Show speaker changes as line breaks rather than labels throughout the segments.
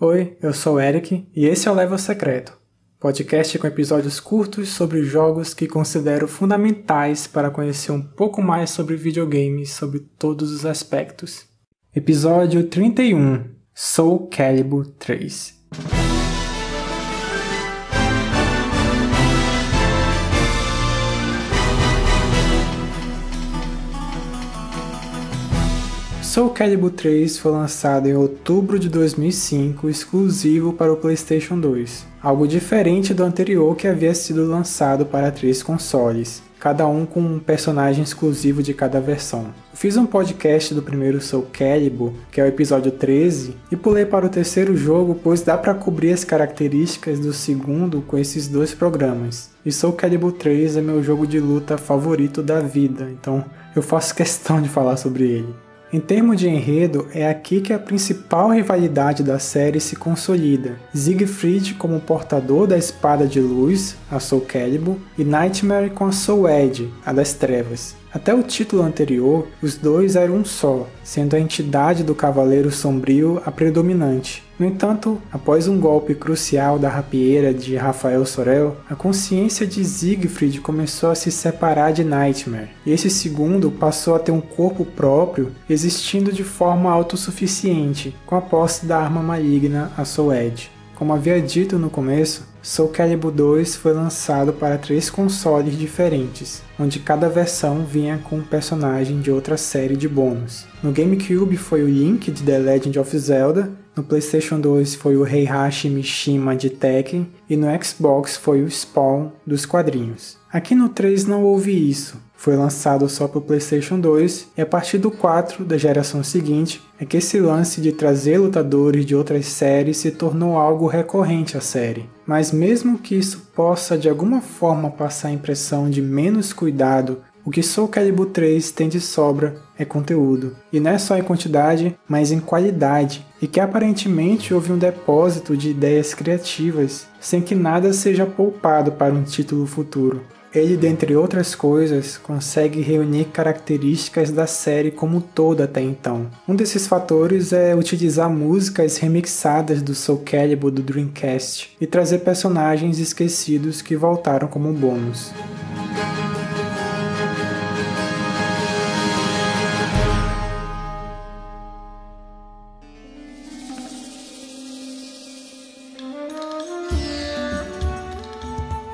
Oi, eu sou o Eric e esse é o Level Secreto, podcast com episódios curtos sobre jogos que considero fundamentais para conhecer um pouco mais sobre videogames sobre todos os aspectos. Episódio 31 Soul Calibur 3 Soul Calibur 3 foi lançado em outubro de 2005, exclusivo para o PlayStation 2, algo diferente do anterior que havia sido lançado para três consoles, cada um com um personagem exclusivo de cada versão. Fiz um podcast do primeiro Soul Calibur, que é o episódio 13, e pulei para o terceiro jogo, pois dá para cobrir as características do segundo com esses dois programas. E Soul Calibur 3 é meu jogo de luta favorito da vida, então eu faço questão de falar sobre ele. Em termos de enredo, é aqui que a principal rivalidade da série se consolida. Siegfried como portador da espada de luz, a Soul Calibur, e Nightmare com a Soul Edge, a das trevas. Até o título anterior, os dois eram um só, sendo a entidade do Cavaleiro Sombrio a predominante. No entanto, após um golpe crucial da rapieira de Rafael Sorel, a consciência de Siegfried começou a se separar de Nightmare, e esse segundo passou a ter um corpo próprio, existindo de forma autossuficiente, com a posse da arma maligna, a Soul Edge. Como havia dito no começo, Soul Calibur 2 foi lançado para três consoles diferentes, onde cada versão vinha com um personagem de outra série de bônus. No GameCube foi o Link de The Legend of Zelda, no PlayStation 2 foi o Heihachi Mishima de Tekken e no Xbox foi o Spawn dos quadrinhos. Aqui no 3 não houve isso, foi lançado só para o PlayStation 2 e a partir do 4 da geração seguinte é que esse lance de trazer lutadores de outras séries se tornou algo recorrente à série. Mas mesmo que isso possa de alguma forma passar a impressão de menos cuidado o que Soul Calibur 3 tem de sobra é conteúdo, e não é só em quantidade, mas em qualidade, e que aparentemente houve um depósito de ideias criativas, sem que nada seja poupado para um título futuro. Ele, dentre outras coisas, consegue reunir características da série como todo até então. Um desses fatores é utilizar músicas remixadas do Soul Calibur do Dreamcast e trazer personagens esquecidos que voltaram como bônus.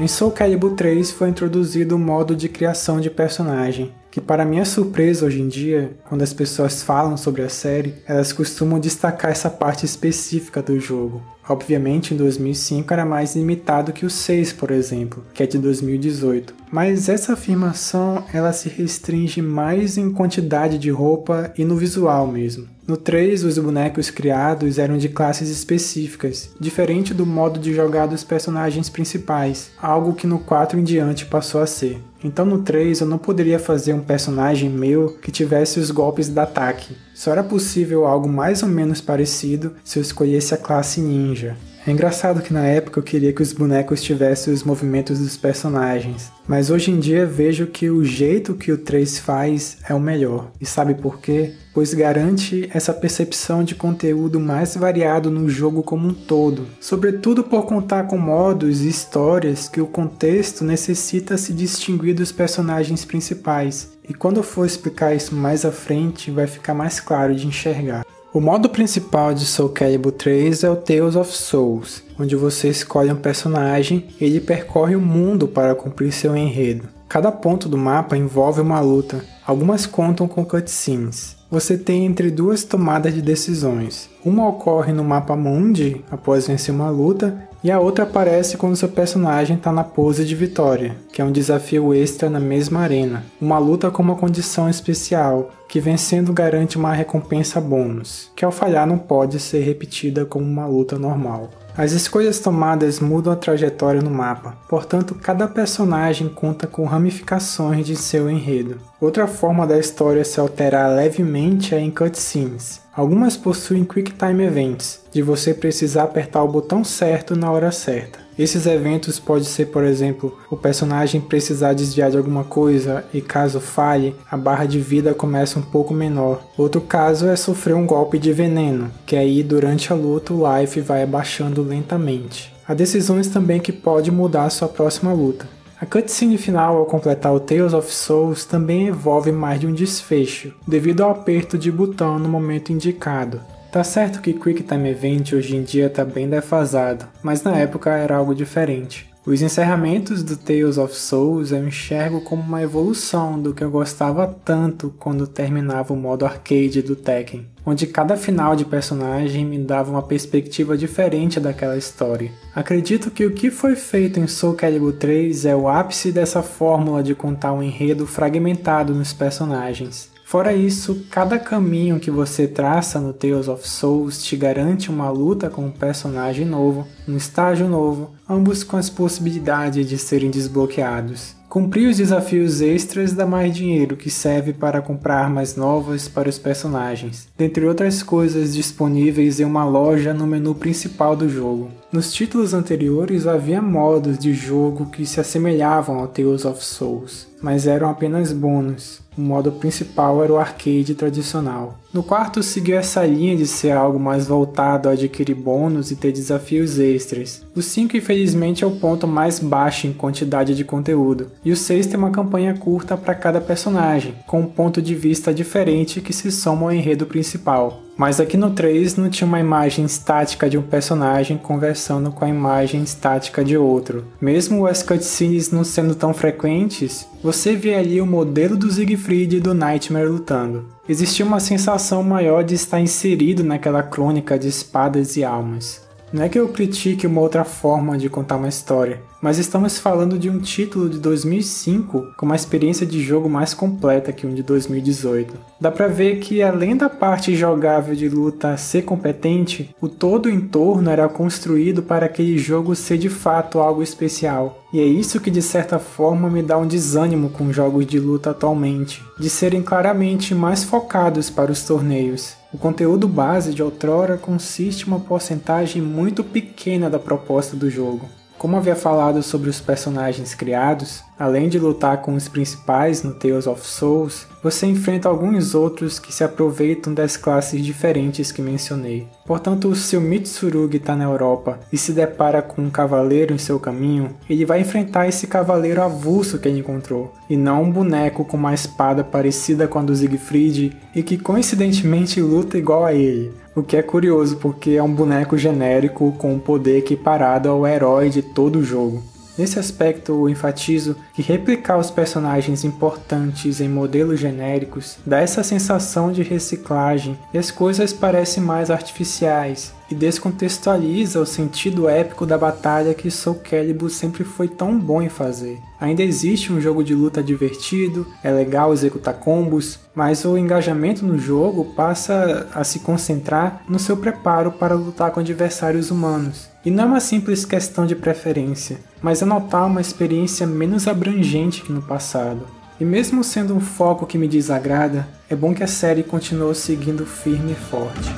Em Soul Calibur 3 foi introduzido o modo de criação de personagem, que para minha surpresa hoje em dia, quando as pessoas falam sobre a série, elas costumam destacar essa parte específica do jogo. Obviamente, em 2005 era mais limitado que o 6, por exemplo, que é de 2018. Mas essa afirmação ela se restringe mais em quantidade de roupa e no visual mesmo. No 3, os bonecos criados eram de classes específicas, diferente do modo de jogar dos personagens principais, algo que no 4 em diante passou a ser. Então no 3 eu não poderia fazer um personagem meu que tivesse os golpes de ataque. Só era possível algo mais ou menos parecido se eu escolhesse a classe ninja. É engraçado que na época eu queria que os bonecos tivessem os movimentos dos personagens, mas hoje em dia vejo que o jeito que o 3 faz é o melhor. E sabe por quê? Pois garante essa percepção de conteúdo mais variado no jogo como um todo, sobretudo por contar com modos e histórias que o contexto necessita se distinguir dos personagens principais. E quando eu for explicar isso mais à frente, vai ficar mais claro de enxergar. O modo principal de Soul Calibur 3 é o Tales of Souls, onde você escolhe um personagem e ele percorre o mundo para cumprir seu enredo. Cada ponto do mapa envolve uma luta, algumas contam com cutscenes. Você tem entre duas tomadas de decisões. Uma ocorre no mapa Mundi, após vencer uma luta, e a outra aparece quando seu personagem está na pose de vitória, que é um desafio extra na mesma arena. Uma luta com uma condição especial, que vencendo garante uma recompensa bônus, que ao falhar não pode ser repetida como uma luta normal. As escolhas tomadas mudam a trajetória no mapa, portanto, cada personagem conta com ramificações de seu enredo. Outra forma da história se alterar levemente é em cutscenes. Algumas possuem Quick Time Events, de você precisar apertar o botão certo na hora certa. Esses eventos podem ser, por exemplo, o personagem precisar desviar de alguma coisa e caso falhe, a barra de vida começa um pouco menor. Outro caso é sofrer um golpe de veneno, que aí durante a luta o life vai abaixando lentamente. Há decisões também que pode mudar sua próxima luta. A cutscene final ao completar o Tales of Souls também envolve mais de um desfecho, devido ao aperto de botão no momento indicado. Tá certo que Quick Time Event hoje em dia tá bem defasado, mas na época era algo diferente. Os encerramentos do Tales of Souls eu enxergo como uma evolução do que eu gostava tanto quando terminava o modo arcade do Tekken, onde cada final de personagem me dava uma perspectiva diferente daquela história. Acredito que o que foi feito em Soul Calibur 3 é o ápice dessa fórmula de contar um enredo fragmentado nos personagens. Fora isso, cada caminho que você traça no Tales of Souls te garante uma luta com um personagem novo, um estágio novo, ambos com as possibilidades de serem desbloqueados. Cumprir os desafios extras dá mais dinheiro que serve para comprar armas novas para os personagens, dentre outras coisas disponíveis em uma loja no menu principal do jogo. Nos títulos anteriores havia modos de jogo que se assemelhavam ao Tales of Souls, mas eram apenas bônus. O modo principal era o arcade tradicional. No quarto seguiu essa linha de ser algo mais voltado a adquirir bônus e ter desafios extras. O 5 infelizmente é o ponto mais baixo em quantidade de conteúdo, e o 6 tem uma campanha curta para cada personagem, com um ponto de vista diferente que se soma ao enredo principal. Mas aqui no 3 não tinha uma imagem estática de um personagem conversando com a imagem estática de outro. Mesmo as cutscenes não sendo tão frequentes, você vê ali o modelo do Siegfried e do Nightmare lutando. Existia uma sensação maior de estar inserido naquela crônica de espadas e almas. Não é que eu critique uma outra forma de contar uma história, mas estamos falando de um título de 2005 com uma experiência de jogo mais completa que um de 2018. Dá pra ver que além da parte jogável de luta ser competente, o todo o entorno era construído para aquele jogo ser de fato algo especial. E é isso que de certa forma me dá um desânimo com jogos de luta atualmente, de serem claramente mais focados para os torneios. O conteúdo base de outrora consiste em uma porcentagem muito pequena da proposta do jogo. Como havia falado sobre os personagens criados, além de lutar com os principais no Tales of Souls, você enfrenta alguns outros que se aproveitam das classes diferentes que mencionei. Portanto, se o Mitsurugi está na Europa e se depara com um cavaleiro em seu caminho, ele vai enfrentar esse cavaleiro avulso que ele encontrou, e não um boneco com uma espada parecida com a do Siegfried e que coincidentemente luta igual a ele. O que é curioso porque é um boneco genérico com um poder equiparado ao herói de todo o jogo. Nesse aspecto, eu enfatizo que replicar os personagens importantes em modelos genéricos dá essa sensação de reciclagem e as coisas parecem mais artificiais e descontextualiza o sentido épico da batalha que Soul Calibur sempre foi tão bom em fazer. Ainda existe um jogo de luta divertido, é legal executar combos, mas o engajamento no jogo passa a se concentrar no seu preparo para lutar com adversários humanos. E não é uma simples questão de preferência, mas é notar uma experiência menos abrangente que no passado. E mesmo sendo um foco que me desagrada, é bom que a série continue seguindo firme e forte.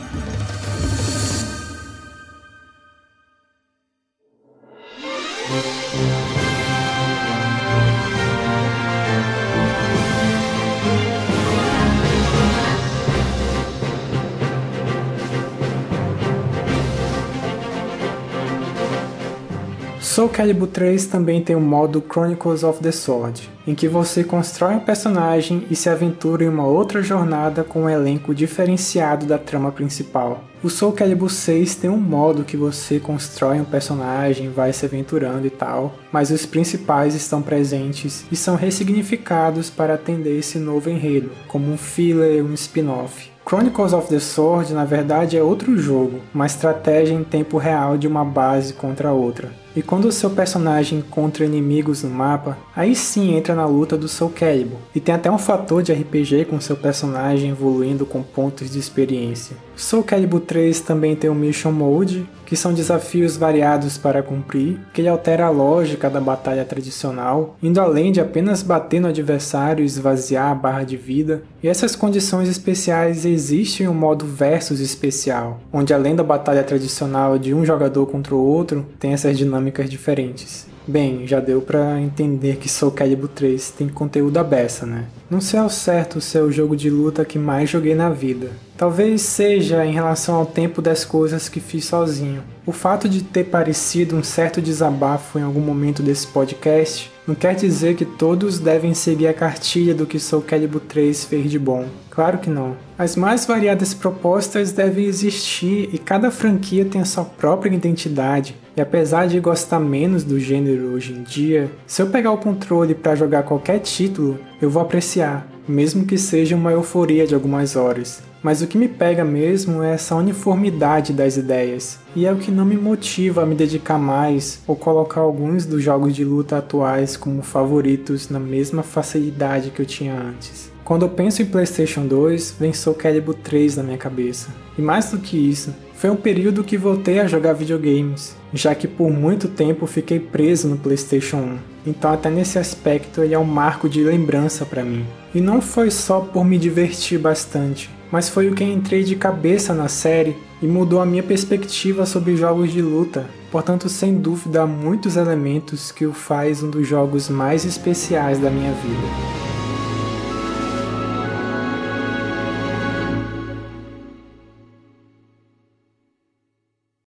Soul Calibur 3 também tem o modo Chronicles of the Sword, em que você constrói um personagem e se aventura em uma outra jornada com um elenco diferenciado da trama principal. O Soul Calibur 6 tem um modo que você constrói um personagem, vai se aventurando e tal, mas os principais estão presentes e são ressignificados para atender esse novo enredo, como um filler um spin-off. Chronicles of the Sword, na verdade, é outro jogo, uma estratégia em tempo real de uma base contra outra. E quando o seu personagem encontra inimigos no mapa, aí sim entra na luta do Soul Calibur, e tem até um fator de RPG com seu personagem evoluindo com pontos de experiência. Soul Calibur 3 também tem o Mission Mode, que são desafios variados para cumprir, que ele altera a lógica da batalha tradicional, indo além de apenas bater no adversário e esvaziar a barra de vida. E essas condições especiais existem em um modo versus especial, onde além da batalha tradicional de um jogador contra o outro, tem essas dinâmicas diferentes. Bem, já deu para entender que Soul Calibur 3 tem conteúdo à beça, né? Não sei ao certo se é o jogo de luta que mais joguei na vida. Talvez seja em relação ao tempo das coisas que fiz sozinho. O fato de ter parecido um certo desabafo em algum momento desse podcast não quer dizer que todos devem seguir a cartilha do que Soul Calibur 3 fez de bom. Claro que não. As mais variadas propostas devem existir e cada franquia tem a sua própria identidade. E apesar de gostar menos do gênero hoje em dia, se eu pegar o controle para jogar qualquer título, eu vou apreciar, mesmo que seja uma euforia de algumas horas. Mas o que me pega mesmo é essa uniformidade das ideias, e é o que não me motiva a me dedicar mais ou colocar alguns dos jogos de luta atuais como favoritos na mesma facilidade que eu tinha antes. Quando eu penso em PlayStation 2, vem Soul Calibur 3 na minha cabeça. E mais do que isso, foi um período que voltei a jogar videogames, já que por muito tempo fiquei preso no PlayStation 1. Então até nesse aspecto ele é um marco de lembrança para mim. E não foi só por me divertir bastante, mas foi o que entrei de cabeça na série e mudou a minha perspectiva sobre jogos de luta. Portanto, sem dúvida, há muitos elementos que o faz um dos jogos mais especiais da minha vida.